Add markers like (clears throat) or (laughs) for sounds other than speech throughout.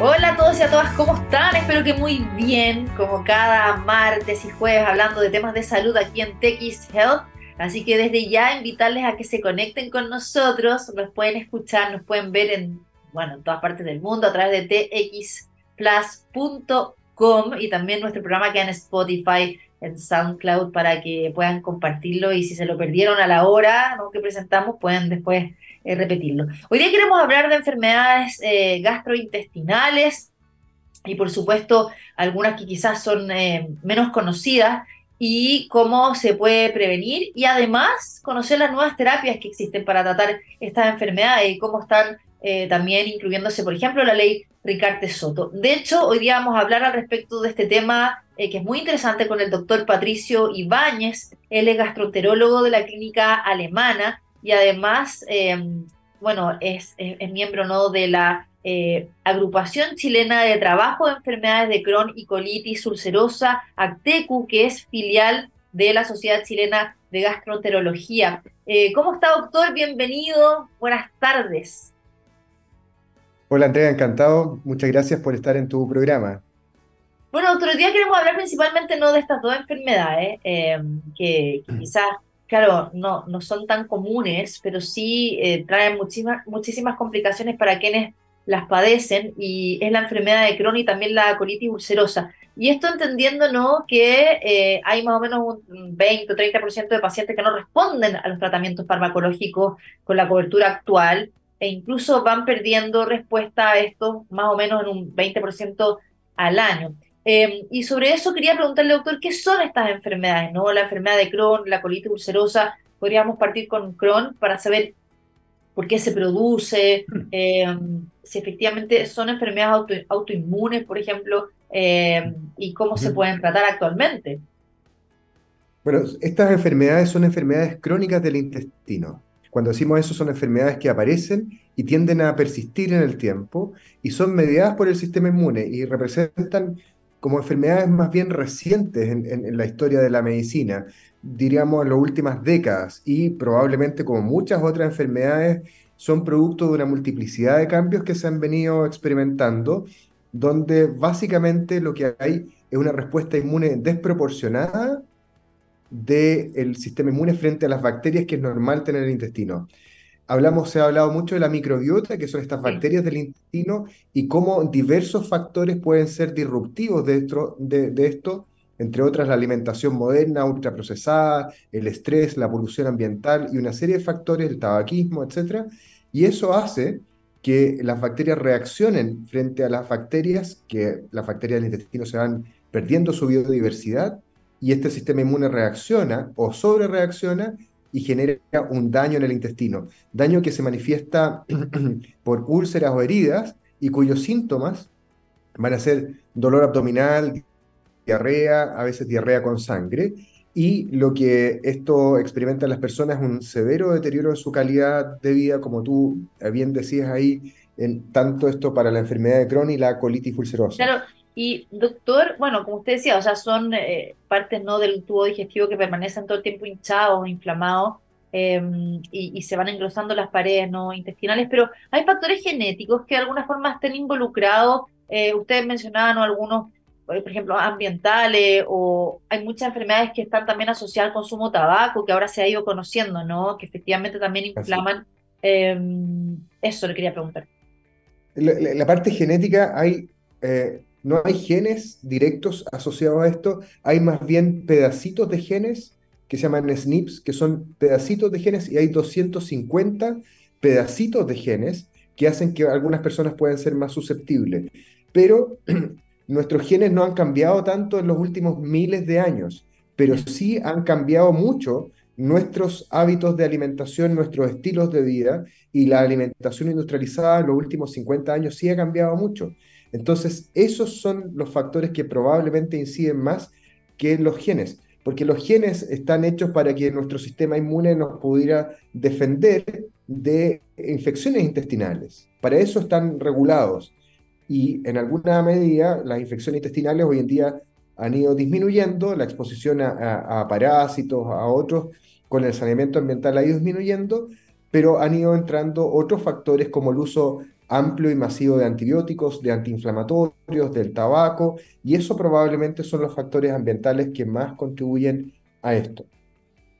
Hola a todos y a todas, ¿cómo están? Espero que muy bien, como cada martes y jueves hablando de temas de salud aquí en TX Health. Así que desde ya invitarles a que se conecten con nosotros, nos pueden escuchar, nos pueden ver en, bueno, en todas partes del mundo a través de txplus.com y también nuestro programa queda en Spotify, en SoundCloud para que puedan compartirlo y si se lo perdieron a la hora que presentamos pueden después eh, repetirlo. Hoy día queremos hablar de enfermedades eh, gastrointestinales y por supuesto algunas que quizás son eh, menos conocidas y cómo se puede prevenir y además conocer las nuevas terapias que existen para tratar estas enfermedades y cómo están también incluyéndose, por ejemplo, la ley Ricarte Soto. De hecho, hoy día vamos a hablar al respecto de este tema que es muy interesante con el doctor Patricio Ibáñez. Él es gastroenterólogo de la clínica alemana y además, em, bueno, es, miembro ¿no? de la eh, Agrupación Chilena de Trabajo de Enfermedades de Crohn y Colitis Ulcerosa, ACTECU, que es filial de la Sociedad Chilena de Gastroenterología. Eh, ¿Cómo está, doctor? Bienvenido. Buenas tardes. Hola, Andrea, encantado. Muchas gracias por estar en tu programa. Bueno, otro día queremos hablar principalmente no de estas dos enfermedades, em, que (clears throat) quizás claro, no, no son tan comunes, pero sí eh, traen muchísimas, muchísimas complicaciones para quienes las padecen y es la enfermedad de Crohn y también la colitis ulcerosa. Y esto entendiendo ¿no? que eh, hay más o menos un 20 o 30% de pacientes que no responden a los tratamientos farmacológicos con la cobertura actual e incluso van perdiendo respuesta a esto más o menos en un 20% al año. Em, y sobre eso quería preguntarle, doctor, ¿qué son estas enfermedades? ¿no? La enfermedad de Crohn, la colitis ulcerosa. Podríamos partir con Crohn para saber por qué se produce, em, si efectivamente son enfermedades autoinmunes, por ejemplo, em, y cómo se pueden tratar actualmente. Bueno, estas enfermedades son enfermedades crónicas del intestino. Cuando decimos eso, son enfermedades que aparecen y tienden a persistir en el tiempo y son mediadas por el sistema inmune y representan como enfermedades más bien recientes en, la historia de la medicina, diríamos en las últimas décadas, y probablemente como muchas otras enfermedades son producto de una multiplicidad de cambios que se han venido experimentando, donde básicamente lo que hay es una respuesta inmune desproporcionada del sistema inmune frente a las bacterias que es normal tener en el intestino hablamos, se ha hablado mucho de la microbiota, que son estas bacterias del intestino, y cómo diversos factores pueden ser disruptivos de esto, de, esto, entre otras la alimentación moderna, ultraprocesada, el estrés, la polución ambiental y una serie de factores, el tabaquismo, etc. Y eso hace que las bacterias reaccionen frente a las bacterias, que las bacterias del intestino se van perdiendo su biodiversidad, y este sistema inmune reacciona o sobre reacciona y genera un daño en el intestino. Daño que se manifiesta (clears throat) por úlceras o heridas y cuyos síntomas van a ser dolor abdominal, diarrea, a veces diarrea con sangre. Y lo que esto experimenta en las personas es un severo deterioro de su calidad de vida, como tú bien decías ahí, en tanto esto para la enfermedad de Crohn y la colitis ulcerosa. Claro, y doctor, bueno, como usted decía, o sea, son eh, partes no del tubo digestivo que permanecen todo el tiempo hinchados, inflamados, em, y, se van engrosando las paredes no intestinales, pero hay factores genéticos que de alguna forma estén involucrados. Eh, ustedes mencionaban algunos, eh, por ejemplo, ambientales, o hay muchas enfermedades que están también asociadas al consumo de tabaco, que ahora se ha ido conociendo, ¿no? Que efectivamente también inflaman. Em, eso le quería preguntar. La, parte genética hay no hay genes directos asociados a esto, hay más bien pedacitos de genes que se llaman SNPs, que son pedacitos de genes, y hay 250 pedacitos de genes que hacen que algunas personas puedan ser más susceptibles. Pero (clears throat) nuestros genes no han cambiado tanto en los últimos miles de años, pero sí han cambiado mucho nuestros hábitos de alimentación, nuestros estilos de vida, y la alimentación industrializada en los últimos 50 años sí ha cambiado mucho. Entonces, esos son los factores que probablemente inciden más que los genes, porque los genes están hechos para que nuestro sistema inmune nos pudiera defender de infecciones intestinales. Para eso están regulados. Y en alguna medida las infecciones intestinales hoy en día han ido disminuyendo, la exposición a, parásitos, a otros, con el saneamiento ambiental ha ido disminuyendo, pero han ido entrando otros factores como el uso amplio y masivo de antibióticos, de antiinflamatorios, del tabaco, y eso probablemente son los factores ambientales que más contribuyen a esto.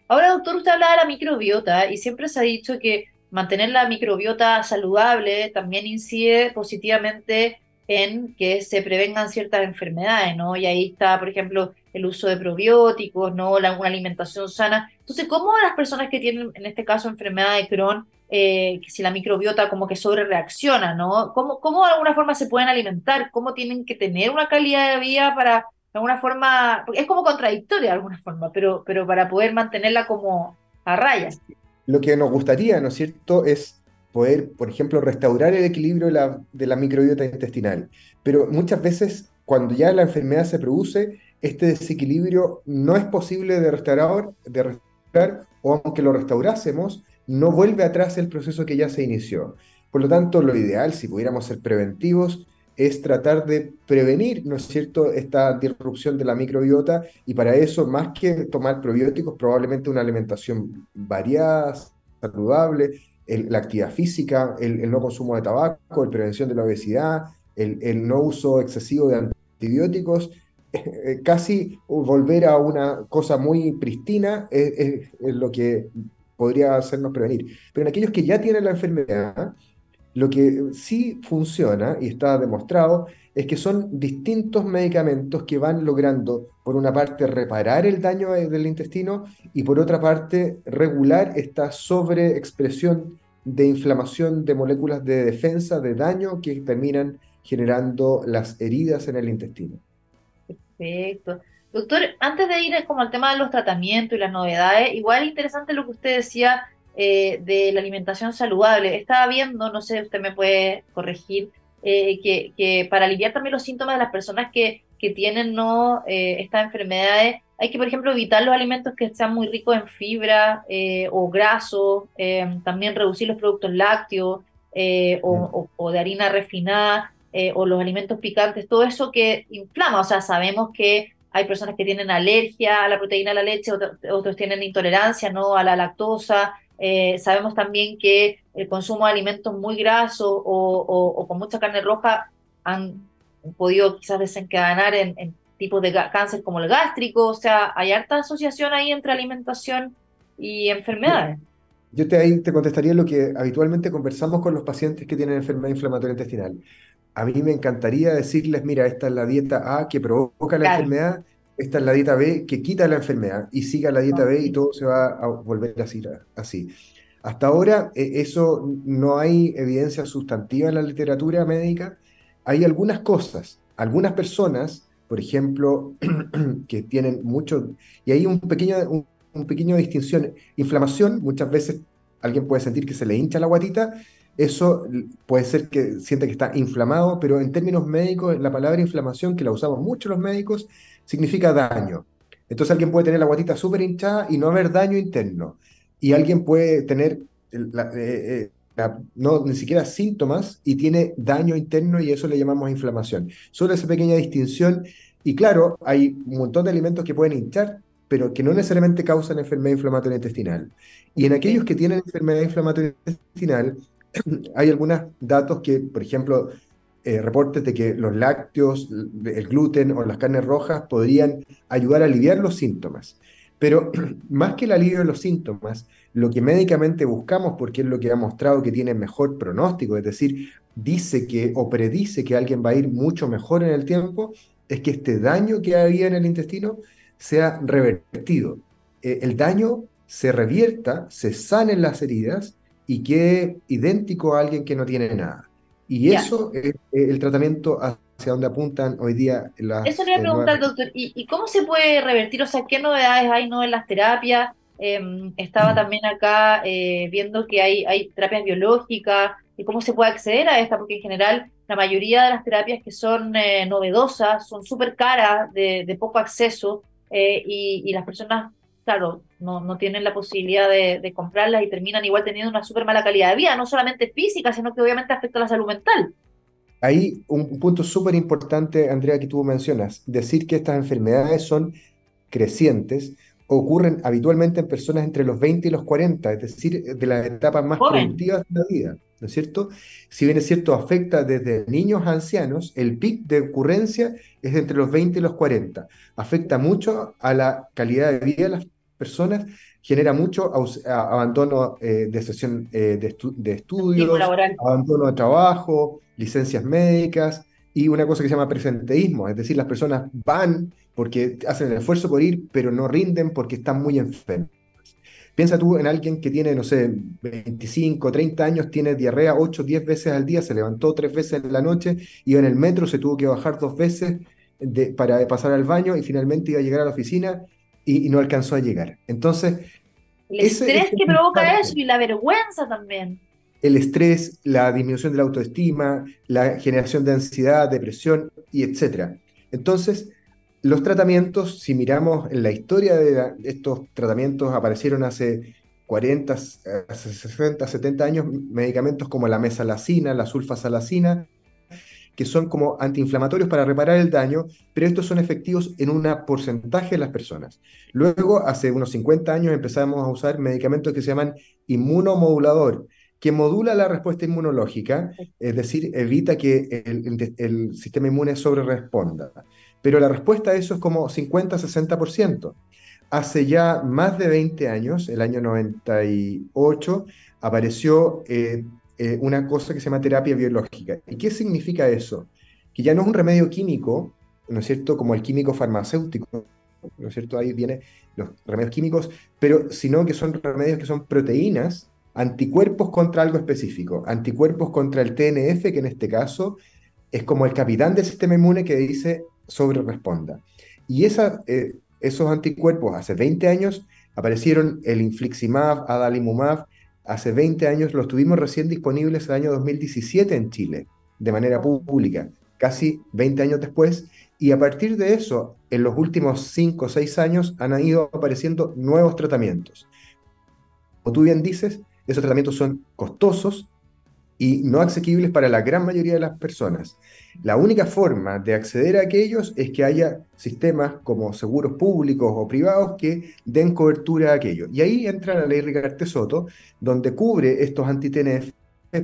Ahora, doctor, usted hablaba de la microbiota y siempre se ha dicho que mantener la microbiota saludable también incide positivamente en que se prevengan ciertas enfermedades, ¿no? Y ahí está, por ejemplo, el uso de probióticos, ¿no? La, una alimentación sana. Entonces, ¿cómo las personas que tienen, en este caso, enfermedad de Crohn, eh, si la microbiota como que sobre reacciona, ¿no? ¿Cómo, ¿Cómo de alguna forma se pueden alimentar? ¿Cómo tienen que tener una calidad de vida para, de alguna forma, es como contradictoria de alguna forma, pero, pero para poder mantenerla como a raya? Lo que nos gustaría, ¿no es cierto?, es poder, por ejemplo, restaurar el equilibrio de la, de la microbiota intestinal. Pero muchas veces, cuando ya la enfermedad se produce, este desequilibrio no es posible de restaurar, de restaurar o aunque lo restaurásemos, no vuelve atrás el proceso que ya se inició. Por lo tanto, lo ideal, si pudiéramos ser preventivos, es tratar de prevenir, ¿no es cierto?, esta disrupción de la microbiota y para eso, más que tomar probióticos, probablemente una alimentación variada, saludable, la actividad física, el, no consumo de tabaco, la prevención de la obesidad, el, no uso excesivo de antibióticos, (laughs) casi volver a una cosa muy pristina es lo que podría hacernos prevenir. Pero en aquellos que ya tienen la enfermedad, lo que sí funciona y está demostrado es que son distintos medicamentos que van logrando, por una parte, reparar el daño del intestino y por otra parte, regular esta sobreexpresión de inflamación de moléculas de defensa, de daño, que terminan generando las heridas en el intestino. Perfecto. Doctor, antes de ir como al tema de los tratamientos y las novedades, igual interesante lo que usted decía eh, de la alimentación saludable. Estaba viendo, no sé, usted me puede corregir, eh, que, para aliviar también los síntomas de las personas que, que tienen no eh, estas enfermedades, hay que, por ejemplo, evitar los alimentos que sean muy ricos en fibra o grasos, también reducir los productos lácteos o, o, de harina refinada o los alimentos picantes, todo eso que inflama. O sea, sabemos que hay personas que tienen alergia a la proteína de la leche, otros, tienen intolerancia ¿no? a la lactosa. Eh, sabemos también que el consumo de alimentos muy grasos o, con mucha carne roja han podido quizás desencadenar en, tipos de cáncer como el gástrico. O sea, hay harta asociación ahí entre alimentación y enfermedades. Yo te, ahí te contestaría lo que habitualmente conversamos con los pacientes que tienen enfermedad inflamatoria intestinal a mí me encantaría decirles, mira, esta es la dieta A que provoca la enfermedad, esta es la dieta B que quita la enfermedad y siga la dieta B y todo se va a volver así. así. Hasta ahora e, eso no hay evidencia sustantiva en la literatura médica. Hay algunas cosas, algunas personas, por ejemplo, (clears throat) que tienen mucho, y hay un pequeño, un pequeño distinción. Inflamación, muchas veces alguien puede sentir que se le hincha la guatita eso puede ser que sienta que está inflamado, pero en términos médicos, la palabra inflamación, que la usamos mucho los médicos, significa daño. Entonces alguien puede tener la guatita súper hinchada y no haber daño interno. Y alguien puede tener eh, eh, no ni siquiera síntomas y tiene daño interno y eso le llamamos inflamación. Solo esa pequeña distinción. Y claro, hay un montón de alimentos que pueden hinchar, pero que no necesariamente causan enfermedad inflamatoria intestinal. Y en aquellos que tienen enfermedad inflamatoria intestinal, hay algunos datos que, por ejemplo, eh, reportes de que los lácteos, el gluten o las carnes rojas podrían ayudar a aliviar los síntomas. Pero (clears throat) más que el alivio de los síntomas, lo que médicamente buscamos, porque es lo que ha mostrado que tiene mejor pronóstico, es decir, dice que o predice que alguien va a ir mucho mejor en el tiempo, es que este daño que había en el intestino sea revertido. Eh, el daño se revierta, se sanen las heridas y quede idéntico a alguien que no tiene nada. Y eso es el tratamiento hacia donde apuntan hoy día las... Eso le voy a preguntar, doctor, ¿y, cómo se puede revertir? O sea, ¿qué novedades hay no en las terapias? Em, estaba también acá eh, viendo que hay, hay terapias biológicas y cómo se puede acceder a esta, porque en general la mayoría de las terapias que son eh, novedosas son súper caras, de, poco acceso, eh, y, y, las personas claro, no, no tienen la posibilidad de, comprarlas y terminan igual teniendo una súper mala calidad de vida, no solamente física, sino que obviamente afecta a la salud mental. Ahí un punto súper importante, Andrea, que tú mencionas, decir que estas enfermedades son crecientes, ocurren habitualmente en personas entre los 20 y los 40, es decir, de las etapas más productivas de la vida. ¿no es cierto? Si bien es cierto, afecta desde niños a ancianos, el pic de ocurrencia es entre los 20 y los 40. Afecta mucho a la calidad de vida de las personas, genera mucho abandono eh, de sesión eh, de, estudios, abandono de trabajo, licencias médicas y una cosa que se llama presenteísmo, es decir, las personas van porque hacen el esfuerzo por ir, pero no rinden porque están muy enfermos. Piensa tú en alguien que tiene, no sé, 25, 30 años, tiene diarrea 8, 10 veces al día, se levantó tres veces en la noche, iba en el metro, se tuvo que bajar dos veces para pasar al baño y finalmente iba a llegar a la oficina y, no alcanzó a llegar. Entonces... El estrés que provoca eso y la vergüenza también. El estrés, la disminución de la autoestima, la generación de ansiedad, depresión y etcétera. Entonces, los tratamientos, si miramos en la historia de, estos tratamientos, aparecieron hace 40, 60, 70 años medicamentos como la mesalacina, la sulfasalacina, que son como antiinflamatorios para reparar el daño, pero estos son efectivos en un porcentaje de las personas. Luego, hace unos 50 años, empezamos a usar medicamentos que se llaman inmunomodulador, que modula la respuesta inmunológica, es decir, evita que el, sistema inmune sobre responda pero la respuesta a eso es como 50-60%. Hace ya más de 20 años, el año 98, apareció eh, eh, una cosa que se llama terapia biológica. ¿Y qué significa eso? Que ya no es un remedio químico, ¿no es cierto?, como el químico farmacéutico, ¿no es cierto? Ahí vienen los remedios químicos, pero sino que son remedios que son proteínas, anticuerpos contra algo específico, anticuerpos contra el TNF, que en este caso es como el capitán del sistema inmune que dice, sobre responda. Y eh, esos anticuerpos hace 20 años aparecieron el infliximab, adalimumab, hace 20 años los tuvimos recién disponibles el año 2017 en Chile, de manera pública, casi 20 años después, y a partir de eso, en los últimos 5 o 6 años han ido apareciendo nuevos tratamientos. Como tú bien dices, esos tratamientos son costosos, y no asequibles para la gran mayoría de las personas. La única forma de acceder a aquellos es que haya sistemas como seguros públicos o privados que den cobertura a aquello. Y ahí entra la ley Ricarte Soto, donde cubre estos anti-TNF,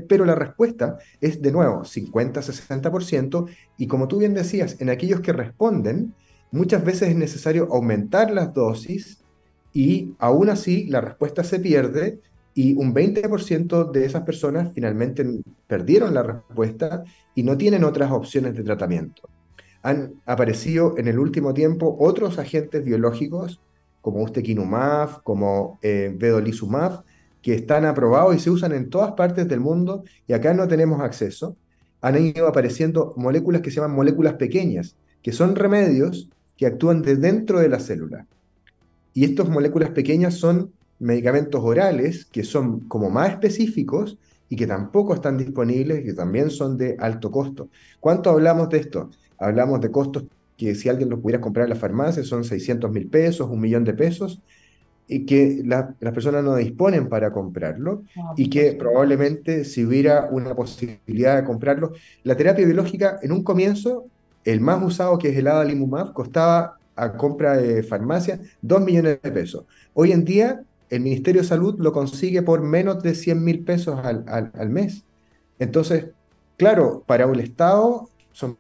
pero la respuesta es de nuevo 50-60%, y como tú bien decías, en aquellos que responden, muchas veces es necesario aumentar las dosis y aún así la respuesta se pierde y un 20% de esas personas finalmente perdieron la respuesta y no tienen otras opciones de tratamiento. Han aparecido en el último tiempo otros agentes biológicos, como ustekinumab, como eh, vedolizumab, que están aprobados y se usan en todas partes del mundo y acá no tenemos acceso. Han ido apareciendo moléculas que se llaman moléculas pequeñas, que son remedios que actúan de dentro de la célula. Y estas moléculas pequeñas son medicamentos orales que son como más específicos y que tampoco están disponibles y que también son de alto costo. ¿Cuánto hablamos de esto? Hablamos de costos que si alguien los pudiera comprar en la farmacia son 600 mil pesos, un millón de pesos, y que las personas no disponen para comprarlo y que probablemente si hubiera una posibilidad de comprarlo, la terapia biológica en un comienzo, el más usado que es el adalimumab, costaba a compra de farmacia 2 millones de pesos. Hoy en día el Ministerio de Salud lo consigue por menos de 100 mil pesos al, mes. Entonces, claro, para un Estado son...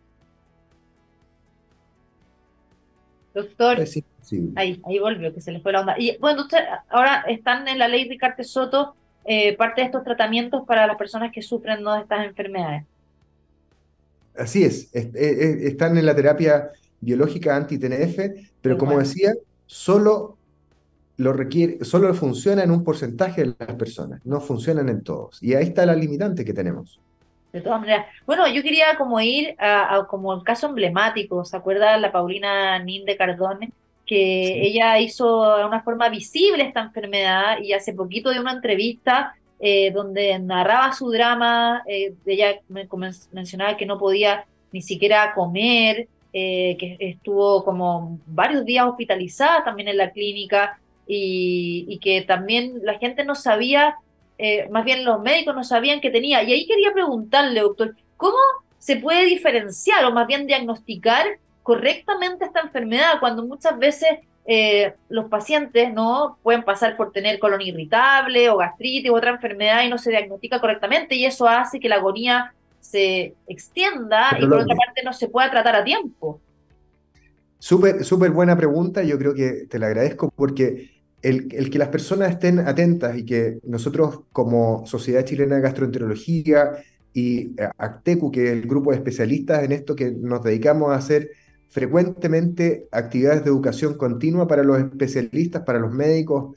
Doctor, ahí, ahí volvió, que se le fue la onda. Y bueno, usted, ahora están en la ley Ricardo Soto eh, parte de estos tratamientos para las personas que sufren de estas enfermedades. Así es, están en la terapia biológica anti-TNF, pero como decía, solo lo requiere, solo funciona en un porcentaje de las personas, no funcionan en todos. Y ahí está la limitante que tenemos. De todas maneras. Bueno, yo quería como ir a, como el caso emblemático, ¿se acuerda la Paulina Ninde Cardone? Que ella hizo de una forma visible esta enfermedad y hace poquito de una entrevista eh, donde narraba su drama, eh, ella me mencionaba que no podía ni siquiera comer, eh, que estuvo como varios días hospitalizada también en la clínica, y, que también la gente no sabía, eh, más bien los médicos no sabían que tenía. Y ahí quería preguntarle, doctor, ¿cómo se puede diferenciar o más bien diagnosticar correctamente esta enfermedad cuando muchas veces eh, los pacientes no pueden pasar por tener colon irritable o gastritis u otra enfermedad y no se diagnostica correctamente y eso hace que la agonía se extienda y por otra parte no se pueda tratar a tiempo. Súper, súper buena pregunta, yo creo que te la agradezco porque el, que las personas estén atentas y que nosotros como Sociedad Chilena de Gastroenterología y eh, ACTECU, que es el grupo de especialistas en esto que nos dedicamos a hacer frecuentemente actividades de educación continua para los especialistas, para los médicos,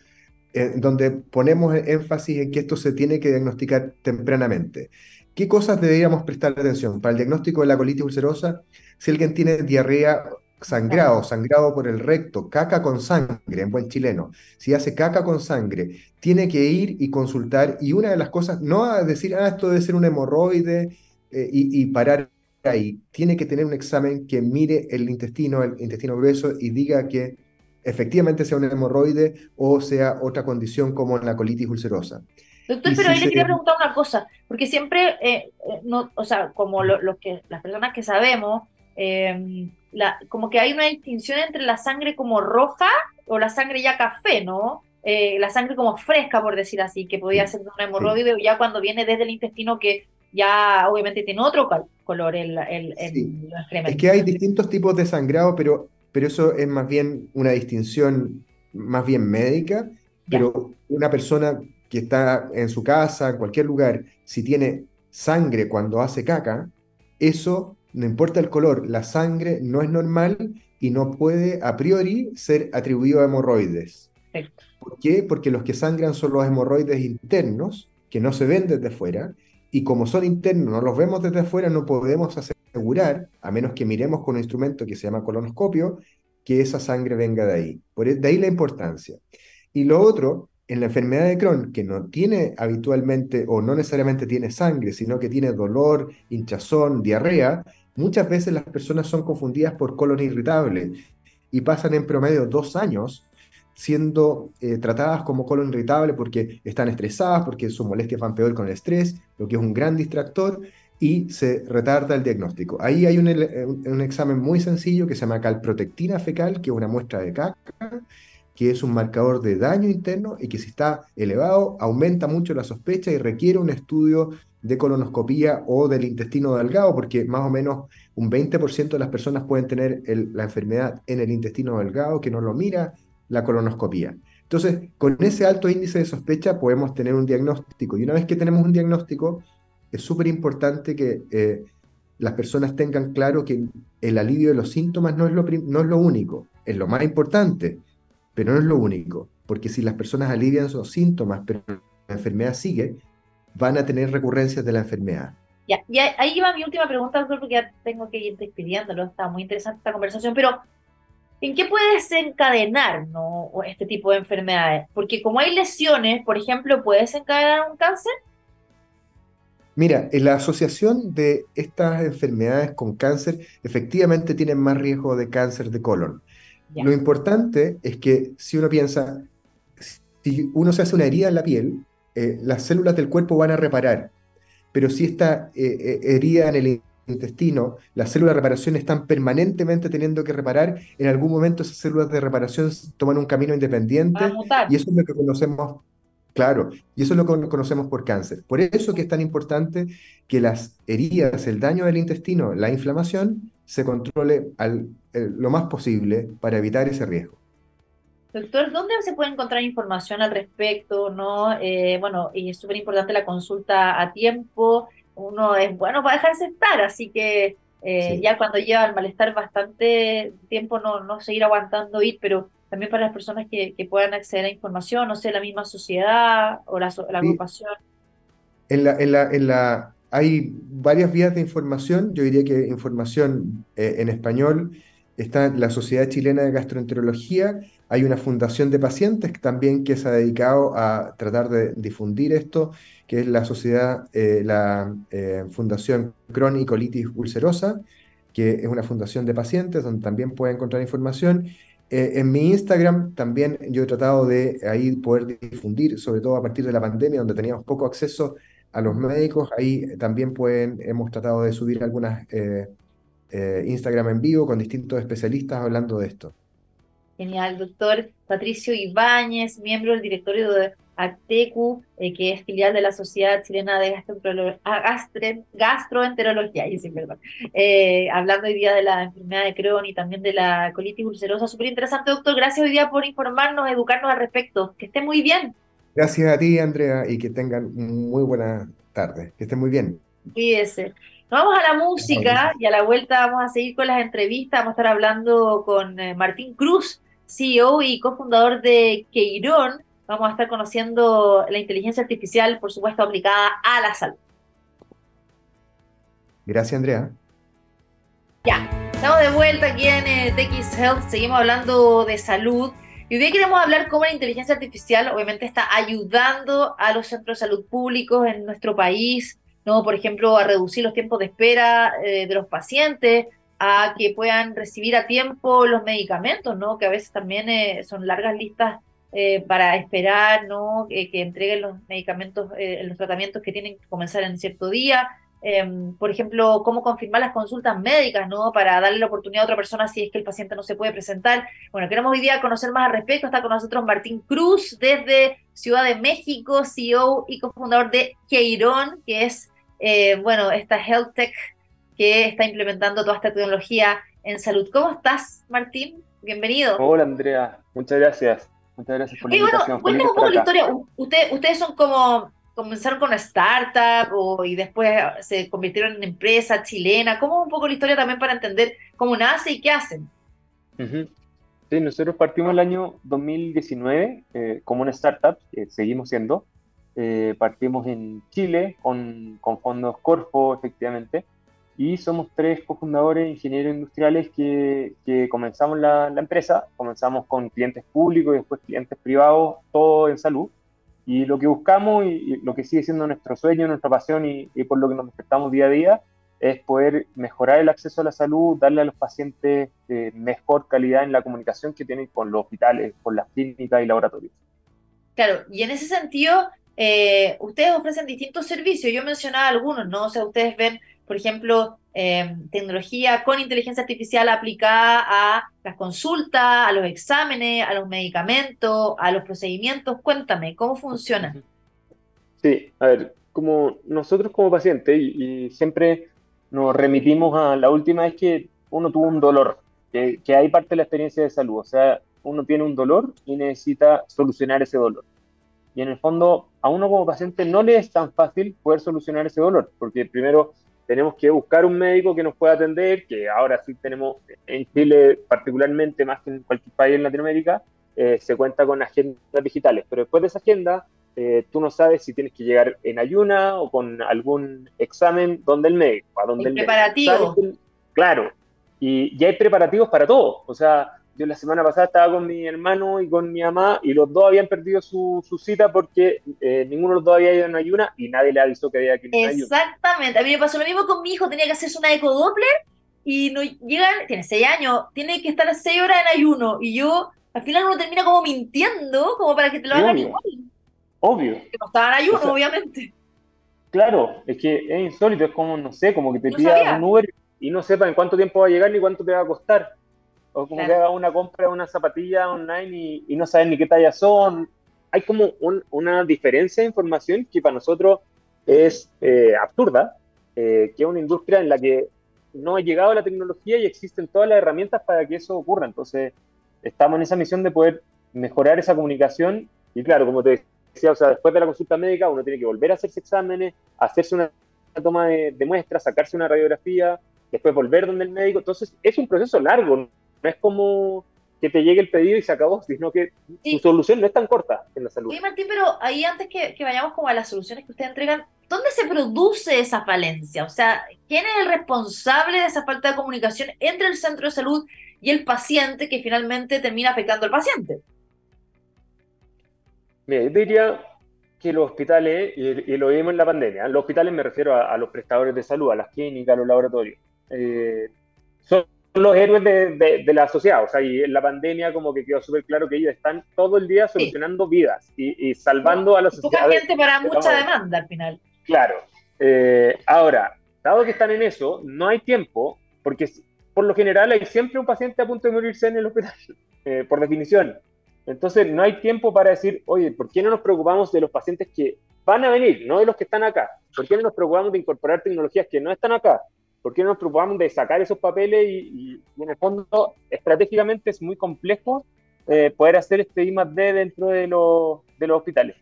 eh, donde ponemos énfasis en que esto se tiene que diagnosticar tempranamente. ¿Qué cosas deberíamos prestar atención? Para el diagnóstico de la colitis ulcerosa, si alguien tiene diarrea sangrado, sangrado por el recto, caca con sangre, en buen chileno, si hace caca con sangre, tiene que ir y consultar, y una de las cosas, no a decir, ah, esto debe ser un hemorroide, eh, y, y, parar ahí, tiene que tener un examen que mire el intestino, el intestino grueso y diga que efectivamente sea un hemorroide o sea otra condición como la colitis ulcerosa. Doctor, pero ahí le quería preguntar una cosa, porque siempre, eh, eh, no, o sea, como lo, que, las personas que sabemos, em, la, como que hay una distinción entre la sangre como roja o la sangre ya café, ¿no? Eh, la sangre como fresca, por decir así, que podría ser un hemorroide, o ya cuando viene desde el intestino que ya obviamente tiene otro color el, el, Es que hay distintos tipos de sangrado, pero, pero eso es más bien una distinción más bien médica, pero una persona que está en su casa, en cualquier lugar, si tiene sangre cuando hace caca, eso no importa el color, la sangre no es normal y no puede a priori ser atribuido a hemorroides. ¿Por qué? Porque los que sangran son los hemorroides internos, que no se ven desde fuera, y como son internos, no los vemos desde afuera, no podemos asegurar, a menos que miremos con un instrumento que se llama colonoscopio, que esa sangre venga de ahí. Por, e, de ahí la importancia. Y lo otro, en la enfermedad de Crohn, que no tiene habitualmente o no necesariamente tiene sangre, sino que tiene dolor, hinchazón, diarrea, muchas veces las personas son confundidas por colon irritable y pasan en promedio dos años siendo eh, tratadas como colon irritable porque están estresadas, porque sus molestias van peor con el estrés, lo que es un gran distractor, y se retarda el diagnóstico. Ahí hay un, un, examen muy sencillo que se llama calprotectina fecal, que es una muestra de caca, que es un marcador de daño interno y que si está elevado aumenta mucho la sospecha y requiere un estudio de colonoscopía o del intestino delgado, porque más o menos un 20% de las personas pueden tener la enfermedad en el intestino delgado que no lo mira la colonoscopía. Entonces, con ese alto índice de sospecha podemos tener un diagnóstico. Y una vez que tenemos un diagnóstico, es súper importante que eh, las personas tengan claro que el alivio de los síntomas no es, lo no es lo único, es lo más importante, pero no es lo único. Porque si las personas alivian sus síntomas, pero la enfermedad sigue, van a tener recurrencias de la enfermedad. Ya, y ahí va mi última pregunta, doctor, porque ya tengo que ir despidiéndolo. Está muy interesante esta conversación, pero ¿En qué puede desencadenar ¿no? este tipo de enfermedades? Porque como hay lesiones, por ejemplo, ¿puede desencadenar un cáncer? Mira, la asociación de estas enfermedades con cáncer efectivamente tienen más riesgo de cáncer de colon. Lo importante es que si uno piensa, si uno se hace una herida en la piel, eh, las células del cuerpo van a reparar, pero si esta eh, eh, herida en el intestino, las células de reparación están permanentemente teniendo que reparar, en algún momento esas células de reparación toman un camino independiente y eso es lo que conocemos, claro, y eso es lo que conocemos por cáncer. Por eso que es tan importante que las heridas, el daño del intestino, la inflamación, se controle al, eh, lo más posible para evitar ese riesgo. Doctor, ¿dónde se puede encontrar información al respecto? ¿no? Eh, bueno, y es súper importante la consulta a tiempo uno es bueno para dejarse estar, así que eh, ya cuando lleva el malestar bastante tiempo no, no seguir aguantando ir, pero también para las personas que, puedan acceder a información, no sé, la misma sociedad o la, la agrupación. En la, en, la, en la, hay varias vías de información, yo diría que información eh, en español está la Sociedad Chilena de Gastroenterología, hay una fundación de pacientes también que se ha dedicado a tratar de difundir esto, que es la sociedad, eh, la eh, Fundación Crohn Colitis Ulcerosa, que es una fundación de pacientes donde también pueden encontrar información. Eh, en mi Instagram también yo he tratado de ahí poder difundir, sobre todo a partir de la pandemia, donde teníamos poco acceso a los médicos. Ahí también pueden, hemos tratado de subir algunas Instagram en vivo con distintos especialistas hablando de esto. Genial, doctor Patricio Ibáñez, miembro del directorio de ATECU, eh, que es filial de la Sociedad Chilena de ah, Gastroenterología, eh, hablando hoy día de la enfermedad de Crohn y también de la colitis ulcerosa. Súper interesante, doctor. Gracias hoy día por informarnos, educarnos al respecto. Que esté muy bien. Gracias a ti, Andrea, y que tengan muy buena tarde. Que estén muy bien. Cuídese. Nos vamos a la música y a la vuelta vamos a seguir con las entrevistas. Vamos a estar hablando con eh, Martín Cruz, CEO y cofundador de Queirón Vamos a estar conociendo la inteligencia artificial, por supuesto, aplicada a la salud. Gracias, Andrea. Ya, estamos de vuelta aquí en eh, TX Health, seguimos hablando de salud. Y hoy día queremos hablar cómo la inteligencia artificial obviamente está ayudando a los centros de salud públicos en nuestro país, ¿no? Por ejemplo, a reducir los tiempos de espera eh, de los pacientes, a que puedan recibir a tiempo los medicamentos, ¿no? Que a veces también eh, son largas listas eh, para esperar ¿no? que entreguen los medicamentos, los tratamientos que tienen que comenzar en cierto día. Em, por ejemplo, cómo confirmar las consultas médicas, ¿no? Para darle la oportunidad a otra persona si es que el paciente no se puede presentar. Bueno, queremos hoy día conocer más al respecto. Está con nosotros Martín Cruz desde Ciudad de México, CEO y cofundador de Queirón, que es, eh, bueno, esta health tech que está implementando toda esta tecnología en salud. ¿Cómo estás, Martín? Bienvenido. Hola, Andrea. Muchas gracias. Muchas gracias por la invitación. Bueno, un poco la historia. Usted, ustedes son como, comenzaron con una startup o, y después se convirtieron en empresa chilena. ¿Cómo un poco la historia también para entender cómo nace y qué hacen? Sí, nosotros partimos el año 2019 eh, como una startup, que seguimos siendo. Eh, partimos en Chile con, con fondos Corfo, efectivamente y somos tres cofundadores ingenieros industriales que, que comenzamos la, la, empresa, comenzamos con clientes públicos y después clientes privados, todo en salud. Y lo que buscamos y, lo que sigue siendo nuestro sueño, nuestra pasión y, por lo que nos despertamos día a día es poder mejorar el acceso a la salud, darle a los pacientes eh, mejor calidad en la comunicación que tienen con los hospitales, con las clínicas y laboratorios. Claro, y en ese sentido, eh, ustedes ofrecen distintos servicios. Yo mencionaba algunos, ¿no? O sea, ustedes ven por ejemplo, em, tecnología con inteligencia artificial aplicada a las consultas, a los exámenes, a los medicamentos, a los procedimientos. Cuéntame, ¿cómo funciona? Sí, a ver, como nosotros como pacientes y, siempre nos remitimos a la última vez que uno tuvo un dolor, que, que hay parte de la experiencia de salud, o sea, uno tiene un dolor y necesita solucionar ese dolor. Y en el fondo, a uno como paciente no le es tan fácil poder solucionar ese dolor, porque primero tenemos que buscar un médico que nos pueda atender, que ahora sí tenemos en Chile particularmente, más que en cualquier país en Latinoamérica, eh, se cuenta con agendas digitales, pero después de esa agenda, eh, tú no sabes si tienes que llegar en ayuna o con algún examen donde el médico, a donde el, preparativo. claro, y ya hay preparativos para todo, o sea, yo la semana pasada estaba con mi hermano y con mi mamá y los dos habían perdido su, cita porque eh, ninguno de los dos había ido en ayuna y nadie le avisó que había que ir en ayuna. Exactamente. A mí me pasó lo mismo con mi hijo. Tenía que hacerse una ecodoppler y no llegan, tiene seis años, tiene que estar seis horas en ayuno y yo, al final uno termina como mintiendo, como para que te lo hagan igual. Obvio. Que no estaba en ayuno, obviamente. Claro, es que es insólito, es como, no sé, como que te no un Uber y no sepa en cuánto tiempo va a llegar ni cuánto te va a costar. O como que haga una compra de una zapatilla online y, no saben ni qué talla son. Hay como una diferencia de información que para nosotros es eh, absurda, eh, que es una industria en la que no ha llegado la tecnología y existen todas las herramientas para que eso ocurra. Entonces, estamos en esa misión de poder mejorar esa comunicación y claro, como te decía, o sea, después de la consulta médica uno tiene que volver a hacerse exámenes, hacerse una toma de, de muestras, sacarse una radiografía, después volver donde el médico. Entonces, es un proceso largo, no es como que te llegue el pedido y se acabó, sino que tu solución no es tan corta en la salud. Sí, Martín, pero ahí antes que, vayamos como a las soluciones que ustedes entregan, ¿dónde se produce esa falencia? O sea, ¿quién es el responsable de esa falta de comunicación entre el centro de salud y el paciente que finalmente termina afectando al paciente? Mira, yo diría que los hospitales, y, lo vimos en la pandemia, los hospitales me refiero a, los prestadores de salud, a las clínicas, a los laboratorios, eh, son los héroes de, de, la sociedad. O sea, y en la pandemia como que quedó súper claro que ellos están todo el día solucionando vidas y, salvando a la sociedad. Poca gente para mucha demanda al final. Claro. Eh, ahora, dado que están en eso, no hay tiempo, porque por lo general hay siempre un paciente a punto de morirse en el hospital, (laughs) eh, por definición. Entonces no hay tiempo para decir, oye, ¿por qué no nos preocupamos de los pacientes que van a venir, no de los que están acá? ¿Por qué no nos preocupamos de incorporar tecnologías que no están acá? ¿Por qué no nos preocupamos de sacar esos papeles y, en el fondo estratégicamente es muy complejo eh, poder hacer este I D dentro de, los, de los hospitales?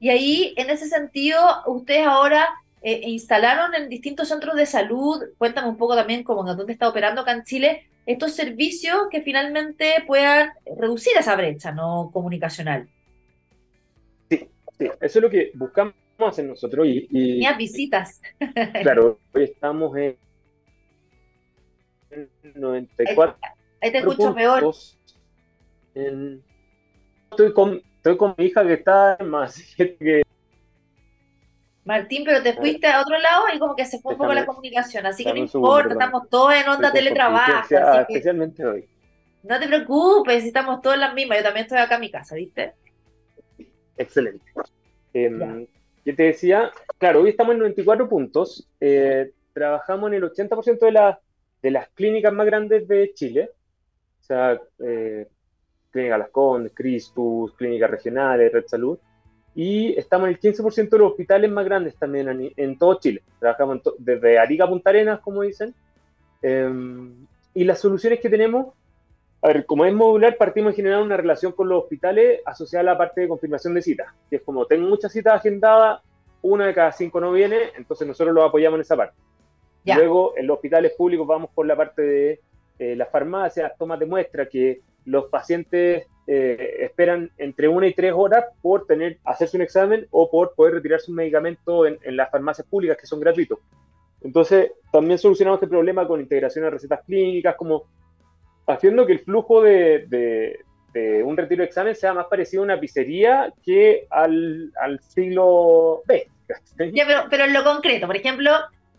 Y ahí, en ese sentido, ustedes ahora eh, instalaron en distintos centros de salud, cuéntame un poco también cómo, dónde está operando acá en Chile, estos servicios que finalmente puedan reducir esa brecha no comunicacional. Sí, sí, eso es lo que buscamos hacer nosotros. Y, y visitas. (laughs) Claro, hoy estamos en 94. Ahí, te escucho peor. estoy, con, estoy con mi hija que está más (laughs) que Martín, pero te fuiste a otro lado y como que se fue un poco la comunicación, así que no importa, estamos todos en onda teletrabajo. especialmente hoy. No te preocupes, estamos todos en la misma, yo también estoy acá en mi casa, ¿viste? Excelente. Eh, yo te decía, claro, hoy estamos en 94 puntos, eh, trabajamos en el 80% de, de las clínicas más grandes de Chile, o sea, eh, Clínica Las Condes, Crispus, clínicas regionales, Red Salud, y estamos en el 15% de los hospitales más grandes también en, todo Chile. Trabajamos desde Arica Punta Arenas, como dicen. Em, y las soluciones que tenemos, a ver, como es modular, partimos de generar una relación con los hospitales asociada a la parte de confirmación de citas. Que es como tengo muchas citas agendadas, una de cada cinco no viene, entonces nosotros los apoyamos en esa parte. Luego, en los hospitales públicos vamos por la parte de eh, las farmacias, tomas de muestra, que los pacientes eh, esperan entre una y tres horas por tener, hacerse un examen o por poder retirarse un medicamento en, las farmacias públicas que son gratuitos. Entonces, también solucionamos este problema con integración a recetas clínicas, como haciendo que el flujo de, un retiro de examen sea más parecido a una pizzería que al, siglo B. pero, pero en lo concreto, por ejemplo,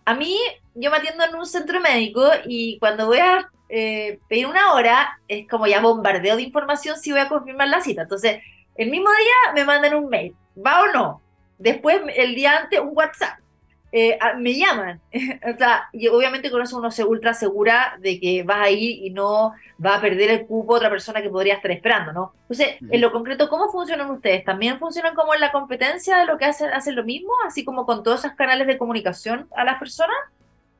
a mí, yo me atiendo en un centro médico y cuando voy a eh, pedir una hora, es como ya bombardeo de información si voy a confirmar la cita. Entonces, el mismo día me mandan un mail, ¿va o no? Después, el día antes, un WhatsApp. Eh, me llaman. (laughs) o sea, y obviamente con eso uno se ultra segura de que vas a ir y no va a perder el cupo otra persona que podría estar esperando, ¿no? Entonces, en lo concreto, ¿cómo funcionan ustedes? ¿También funcionan como en la competencia de lo que hacen, hacen lo mismo? Así como con todos esos canales de comunicación a las personas?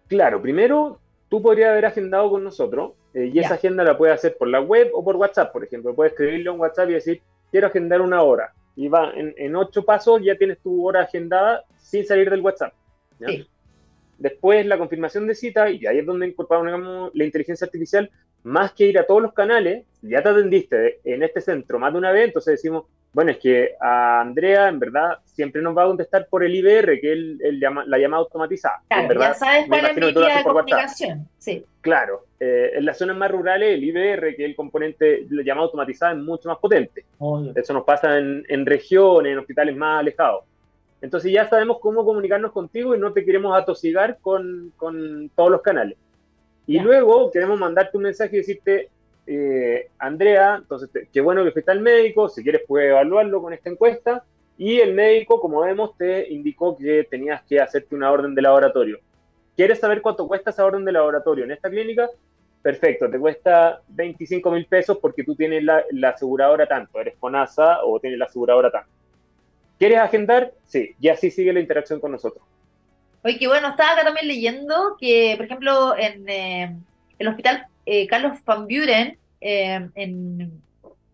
Claro, primero tú podrías haber agendado con nosotros eh, y esa agenda la puedes hacer por la web o por WhatsApp, por ejemplo. Puedes escribirle un WhatsApp y decir, quiero agendar una hora. Y va, en, ocho pasos ya tienes tu hora agendada sin salir del WhatsApp. Después la confirmación de cita, y ahí es donde incorporamos la inteligencia artificial, más que ir a todos los canales, ya te atendiste en este centro más de una vez, entonces decimos, bueno, es que a Andrea, en verdad, siempre nos va a contestar por el IBR, que es la llamada automatizada. Claro, ya sabes cuál es mi de comunicación. Sí. Claro, eh, en las zonas más rurales, el IBR, que es el componente de la llamada automatizada, es mucho más potente. Eso nos pasa en, regiones, en hospitales más alejados. Entonces ya sabemos cómo comunicarnos contigo y no te queremos atosigar con, todos los canales. Y luego queremos mandarte un mensaje y decirte, eh, Andrea, entonces qué bueno que fuiste al médico, si quieres puedes evaluarlo con esta encuesta, y el médico, como vemos, te indicó que tenías que hacerte una orden de laboratorio. ¿Quieres saber cuánto cuesta esa orden de laboratorio en esta clínica? Perfecto, te cuesta 25 mil pesos porque tú tienes la, aseguradora tanto, eres CONASA o tienes la aseguradora tanto. ¿Quieres agendar? Sí, y así sigue la interacción con nosotros. Oye, que bueno, estaba acá también leyendo que, por ejemplo, en eh, el hospital eh, Carlos Van Buren eh, en,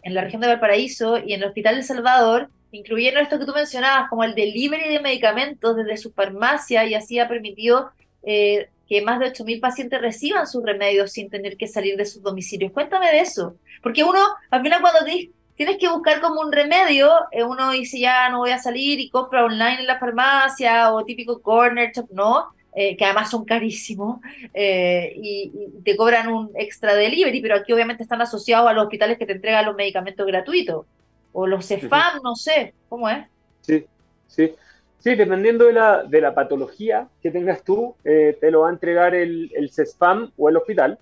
la región de Valparaíso y en el Hospital de Salvador incluyeron esto que tú mencionabas, como el delivery de medicamentos desde su farmacia y así ha permitido que más de 8.000 pacientes reciban sus remedios sin tener que salir de sus domicilios. Cuéntame de eso, porque uno, al final cuando tienes que buscar como un remedio, uno dice ya no voy a salir y compra online en la farmacia o típico corner shop, no, eh, que además son carísimos, eh, y, te cobran un extra delivery, pero aquí obviamente están asociados a los hospitales que te entregan los medicamentos gratuitos, o los CEFAM, no sé, ¿cómo es? Sí, sí. Sí, dependiendo de la, de la patología que tengas tú, eh, te lo va a entregar el, el CESFAM o el hospital,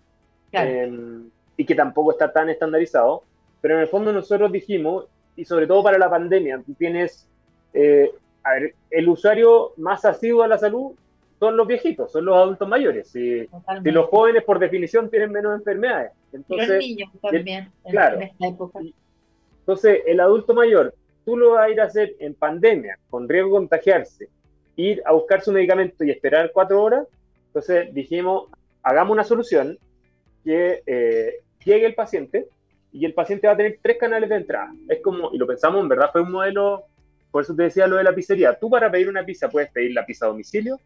y que tampoco está tan estandarizado, pero en el fondo nosotros dijimos, y sobre todo para la pandemia, tú tienes, a ver, el usuario más asiduo a la salud son los viejitos, son los adultos mayores. Si, si los jóvenes por definición tienen menos enfermedades. Entonces, los niños también, claro. en esta época. Entonces, el adulto mayor, tú lo vas a ir a hacer en pandemia, con riesgo de contagiarse, ir a buscar su medicamento y esperar cuatro horas. Entonces dijimos, hagamos una solución que eh, llegue el paciente y el paciente va a tener tres canales de entrada. Es como, y lo pensamos, en verdad fue un modelo, por eso te decía lo de la pizzería. Tú para pedir una pizza puedes pedir la pizza a domicilio,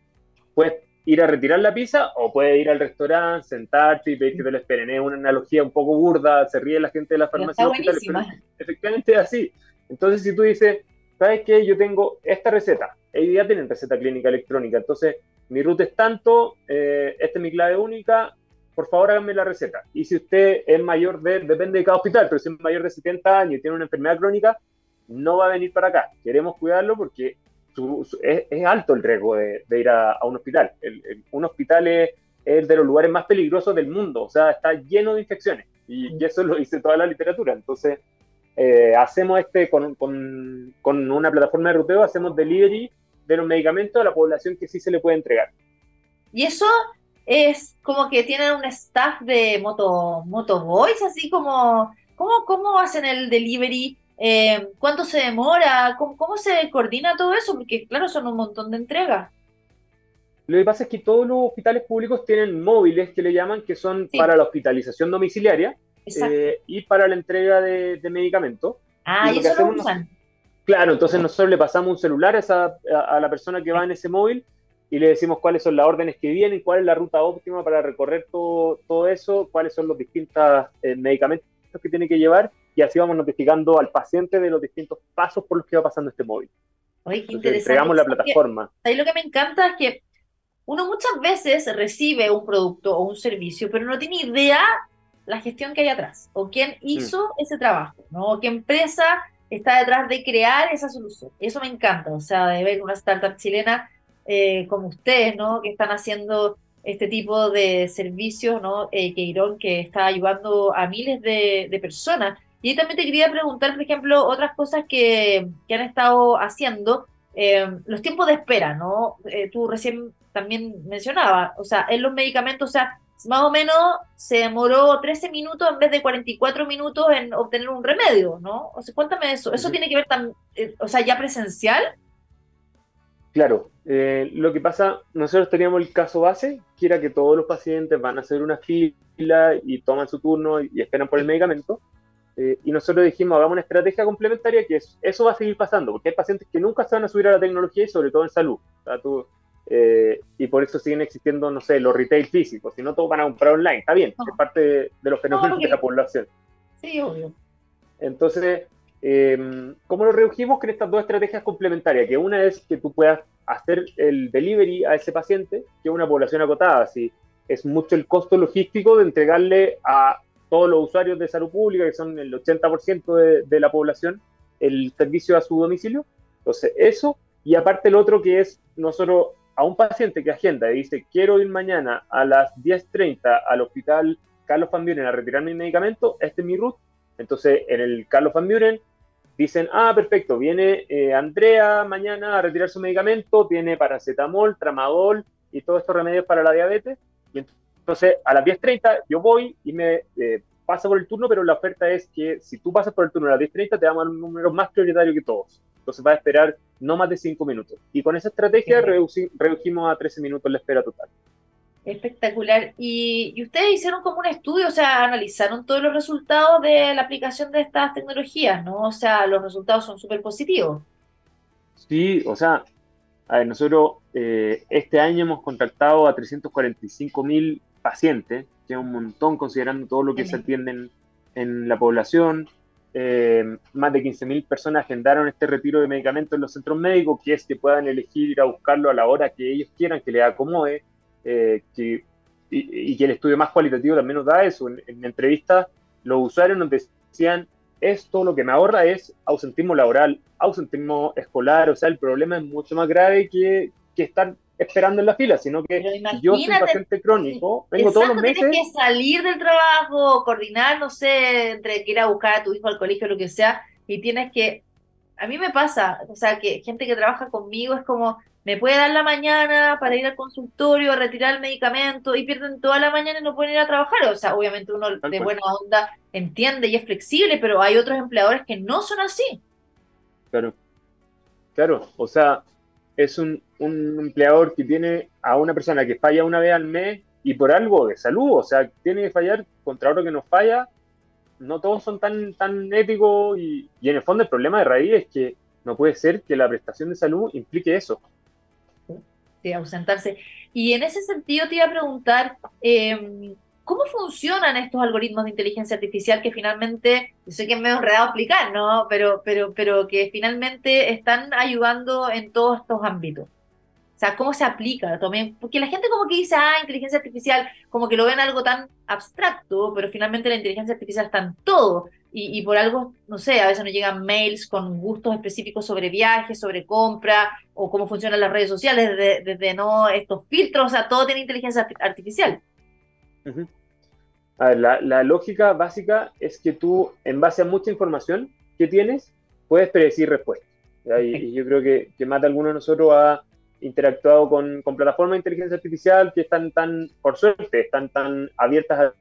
puedes ir a retirar la pizza o puedes ir al restaurante, sentarte y pedir que te lo esperen. Es una analogía un poco burda, se ríe la gente de la farmacia. efectivamente es así. Entonces, si tú dices, ¿sabes qué? Yo tengo esta receta. Ellos ya tienen receta clínica electrónica. Entonces, mi ruta es tanto, eh, esta es mi clave única, por favor háganme la receta. Y si usted es mayor de, depende de cada hospital, pero si es mayor de 70 años y tiene una enfermedad crónica, no va a venir para acá. Queremos cuidarlo porque es, alto el riesgo de, ir a, un hospital. un hospital es, de los lugares más peligrosos del mundo, o sea, está lleno de infecciones. Y, eso lo dice toda la literatura. Entonces, eh, hacemos este con, una plataforma de ruteo, hacemos delivery de los medicamentos a la población que sí se le puede entregar. Y eso es como que tienen un staff de moto, motoboys, así como, ¿cómo, cómo hacen el delivery? Eh, ¿Cuánto se demora? ¿Cómo, ¿Cómo, se coordina todo eso? Porque claro, son un montón de entregas. Lo que pasa es que todos los hospitales públicos tienen móviles que le llaman, que son para la hospitalización domiciliaria eh, y para la entrega de, medicamentos. Ah, y, eso lo usan. Claro, entonces nosotros le pasamos un celular a, esa, a la persona que va en ese móvil y le decimos cuáles son las órdenes que vienen, cuál es la ruta óptima para recorrer todo, todo eso, cuáles son los distintos eh, medicamentos que tiene que llevar y así vamos notificando al paciente de los distintos pasos por los que va pasando este móvil. Oye, qué interesante. Entregamos la plataforma. Ahí lo que me encanta es que uno muchas veces recibe un producto o un servicio, pero no tiene idea la gestión que hay atrás, o quién hizo mm. ese trabajo, ¿no? O qué empresa está detrás de crear esa solución. Eso me encanta, o sea, de ver una startup chilena eh, como ustedes, ¿no? Que están haciendo este tipo de servicios, ¿no? Eh, que Irón, que está ayudando a miles de, personas. Y también te quería preguntar, por ejemplo, otras cosas que, han estado haciendo. Eh, los tiempos de espera, ¿no? tú recién también mencionabas, o sea, en los medicamentos, o sea, más o menos se demoró 13 minutos en vez de 44 minutos en obtener un remedio, ¿no? O sea, cuéntame eso. ¿Eso tiene que ver, tan, o sea, ya presencial? Claro, eh, lo que pasa, nosotros teníamos el caso base, que era que todos los pacientes van a hacer una fila y toman su turno y, esperan por el medicamento. Eh, y nosotros dijimos, hagamos una estrategia complementaria que eso va a seguir pasando, porque hay pacientes que nunca se van a subir a la tecnología y sobre todo en salud. Eh, y por eso siguen existiendo, no sé, los retail físicos, si no todos van a comprar online. Está bien, es parte de, los fenómenos de la población. Sí, obvio. Entonces, eh, ¿Cómo lo redujimos? Con estas dos estrategias complementarias, que una es que tú puedas hacer el delivery a ese paciente, que es una población acotada, si es mucho el costo logístico de entregarle a todos los usuarios de salud pública, que son el 80% de, de la población, el servicio a su domicilio. Entonces, eso, y aparte el otro que es nosotros a un paciente que agenda y dice, quiero ir mañana a las 10.30 al hospital Carlos Van Buren a retirar mi medicamento, este es mi root. Entonces, en el Carlos Van Buren dicen, ah, perfecto, viene eh, Andrea mañana a retirar su medicamento, tiene paracetamol, tramadol y todos estos remedios para la diabetes. Y entonces a las 10.30 yo voy y me eh, paso por el turno, pero la oferta es que si tú pasas por el turno a las 10.30 te damos un número más prioritario que todos. Entonces va a esperar no más de 5 minutos. Y con esa estrategia redujimos a 13 minutos la espera total. Espectacular. Y, ustedes hicieron como un estudio, o sea, analizaron todos los resultados de la aplicación de estas tecnologías, ¿no? O sea, los resultados son súper positivos. Sí, o sea, a ver, nosotros eh, este año hemos contactado a 345 mil pacientes, que es un montón considerando todo lo que se atiende en, la población. Eh, más de 15 mil personas agendaron este retiro de medicamentos en los centros médicos, que es que puedan elegir ir a buscarlo a la hora que ellos quieran, que les acomode. Eh, que, y, que el estudio más cualitativo también nos da eso. En, en entrevistas, los usuarios nos decían, esto lo que me ahorra es ausentismo laboral, ausentismo escolar, o sea, el problema es mucho más grave que, que estar esperando en la fila, sino que yo soy paciente crónico, vengo todos los meses. Tienes que salir del trabajo, coordinar, no sé, entre que ir a buscar a tu hijo al colegio, lo que sea, y tienes que a mí me pasa, o sea, que gente que trabaja conmigo es como, me puede dar la mañana para ir al consultorio, a retirar el medicamento y pierden toda la mañana y no pueden ir a trabajar. O sea, obviamente uno de buena onda entiende y es flexible, pero hay otros empleadores que no son así. Claro, claro, o sea, es un, un empleador que tiene a una persona que falla una vez al mes y por algo de salud, o sea, tiene que fallar contra otro que nos falla no todos son tan, tan éticos y, en el fondo el problema de raíz es que no puede ser que la prestación de salud implique eso. Sí, ausentarse. Y en ese sentido te iba a preguntar, em, ¿cómo funcionan estos algoritmos de inteligencia artificial que finalmente, yo sé que es medio enredado explicar, ¿no? Pero, pero, pero que finalmente están ayudando en todos estos ámbitos. O sea, ¿cómo se aplica también? Porque la gente como que dice, ah, inteligencia artificial, como que lo ven algo tan abstracto, pero finalmente la inteligencia artificial está en todo. Y, por algo, no sé, a veces nos llegan mails con gustos específicos sobre viajes, sobre compra, o cómo funcionan las redes sociales, desde, no estos filtros, o sea, todo tiene inteligencia artificial. A ver, la, la lógica básica es que tú, en base a mucha información que tienes, puedes predecir respuestas. Y, y, yo creo que, que más de alguno de nosotros ha interactuado con, con, plataformas de inteligencia artificial que están tan, por suerte, están tan abiertas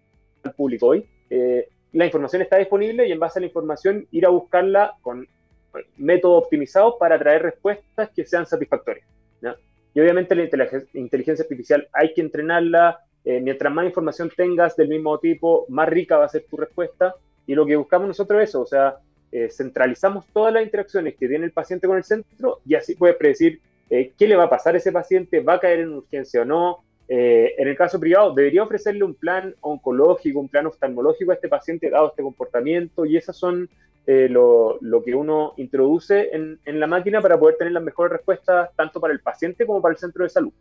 al público hoy. Eh, la información está disponible y en base a la información ir a buscarla con métodos optimizados para traer respuestas que sean satisfactorias. Y obviamente la inteligencia artificial hay que entrenarla. Eh, mientras más información tengas del mismo tipo, más rica va a ser tu respuesta. Y lo que buscamos nosotros es eso, o sea, eh, centralizamos todas las interacciones que tiene el paciente con el centro y así puede predecir eh, qué le va a pasar a ese paciente, va a caer en urgencia o no. Eh, en el caso privado, debería ofrecerle un plan oncológico, un plan oftalmológico a este paciente dado este comportamiento y esas son eh, lo, que uno introduce en, la máquina para poder tener las mejores respuestas tanto para el paciente como para el centro de salud.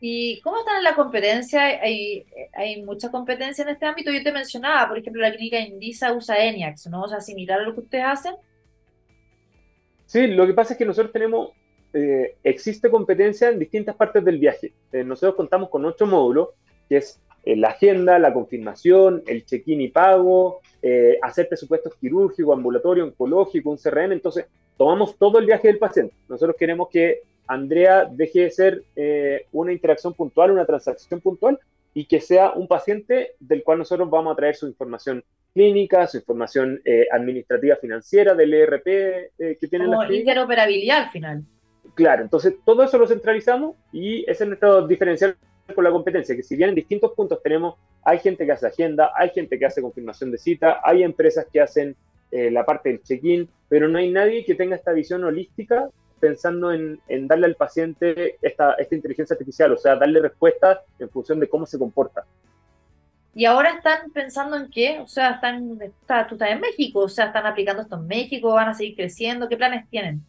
¿Y cómo están en la competencia? Hay, hay mucha competencia en este ámbito. Yo te mencionaba, por ejemplo, la clínica Indisa usa ENIAX, ¿no? O sea, similar a lo que ustedes hacen. Sí, lo que pasa es que nosotros tenemos eh, existe competencia en distintas partes del viaje. Eh, nosotros contamos con ocho módulos, que es eh, la agenda, la confirmación, el check-in y pago, hacer presupuestos quirúrgicos, ambulatorio, oncológico, un CRM. Entonces, tomamos todo el viaje del paciente. Nosotros queremos que Andrea deje de ser una interacción puntual, una transacción puntual, y que sea un paciente del cual nosotros vamos a traer su información clínica, su información administrativa financiera del ERP que tienen las interoperabilidad al final. Claro, entonces todo eso lo centralizamos y ese es nuestro diferencial con la competencia, que si bien en distintos puntos tenemos, hay gente que hace agenda, hay gente que hace confirmación de cita, hay empresas que hacen eh, la parte del check-in, pero no hay nadie que tenga esta visión holística pensando en, darle al paciente esta, esta inteligencia artificial, o sea, darle respuestas en función de cómo se comporta. Y ahora están pensando en qué, o sea, están, tú estás en México, o sea, están aplicando esto en México, van a seguir creciendo, ¿qué planes tienen?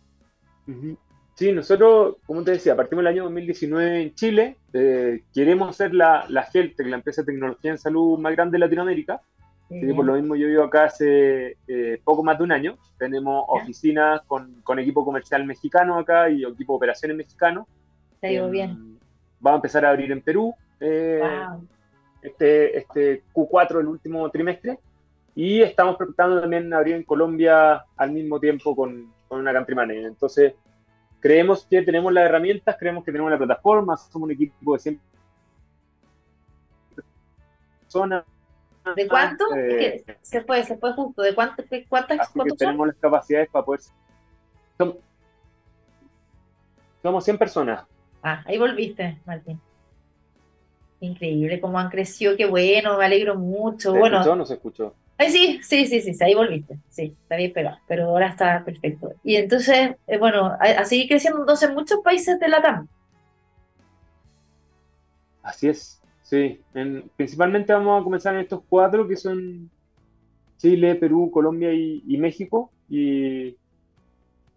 Sí, nosotros, como te decía, partimos el año 2019 en Chile. Eh, queremos ser la, la Heltec, la empresa de tecnología en salud más grande de Latinoamérica. por lo mismo yo vivo acá hace eh, poco más de un año. Tenemos oficinas con, con, equipo comercial mexicano acá y equipo de operaciones mexicano. Te digo bien. Vamos a empezar a abrir en Perú eh, este, este Q4, el último trimestre. Y estamos preparando también abrir en Colombia al mismo tiempo con, con una country manager. Entonces, creemos que tenemos las herramientas, creemos que tenemos la plataforma, somos un equipo de 100 personas. ¿De cuánto? Eh, se fue, se fue justo. ¿De cuánto, cuántas así tenemos las capacidades para poder. Somos, 100 personas. Ah, ahí volviste, Martín. Increíble cómo han crecido, qué bueno, me alegro mucho. ¿Se bueno, escuchó o no se escuchó? Sí, sí, sí, sí, ahí volviste. Sí, está bien pegado, pero ahora está perfecto. Y entonces, eh, bueno, a, seguir creciendo entonces en muchos países de la TAM. Así es, sí. principalmente vamos a comenzar en estos cuatro que son Chile, Perú, Colombia y, México. Y,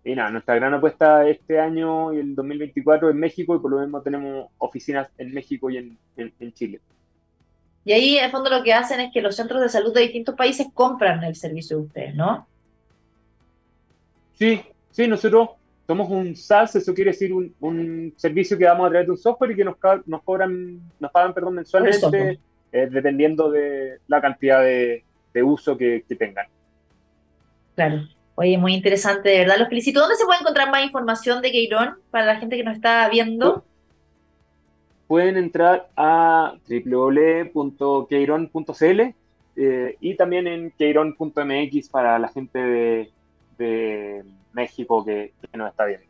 y, nada, nuestra gran apuesta este año y el 2024 en México y por lo mismo tenemos oficinas en México y en Chile. Y ahí, en el fondo, lo que hacen es que los centros de salud de distintos países compran el servicio de ustedes, ¿no? Sí, sí, nosotros somos un SaaS, eso quiere decir un, servicio que damos a través de un software y que nos, nos cobran, nos pagan, perdón, mensualmente, eh, dependiendo de la cantidad de, uso que, tengan. Claro. Oye, muy interesante, de verdad, los felicito. ¿Dónde se puede encontrar más información de Queirón para la gente que nos está viendo? Pueden entrar a www.queiron.cl eh, y también en queiron.mx para la gente de, México que, nos está viendo.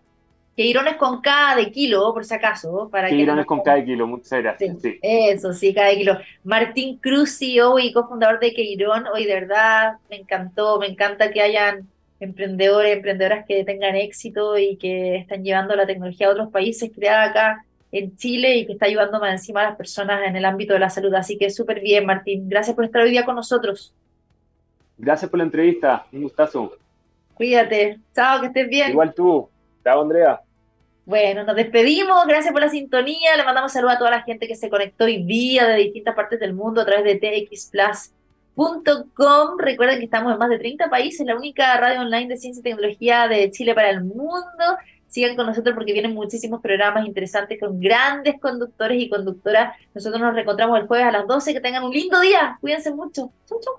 Queiron es con K de kilo, por si acaso. Para Queiron es con K de kilo, muchas gracias. Eso, sí, K de kilo. Martín Cruz, CEO y cofundador de Queirón. Hoy, de verdad, me encantó, me encanta que hayan emprendedores, emprendedoras que tengan éxito y que están llevando la tecnología a otros países creada acá en Chile y que está ayudando más encima a las personas en el ámbito de la salud. Así que súper bien, Martín. Gracias por estar hoy día con nosotros. Gracias por la entrevista. Un gustazo. Cuídate. Chao, que estés bien. Igual tú. Chao, Andrea. Bueno, nos despedimos. Gracias por la sintonía. Le mandamos saludos a toda la gente que se conectó hoy día de distintas partes del mundo a través de TX Com. Recuerden que estamos en más de 30 países, la única radio online de ciencia y tecnología de Chile para el mundo. Sigan con nosotros porque vienen muchísimos programas interesantes con grandes conductores y conductoras. Nosotros nos reencontramos el jueves a las 12. Que tengan un lindo día. Cuídense mucho. Chau, chau.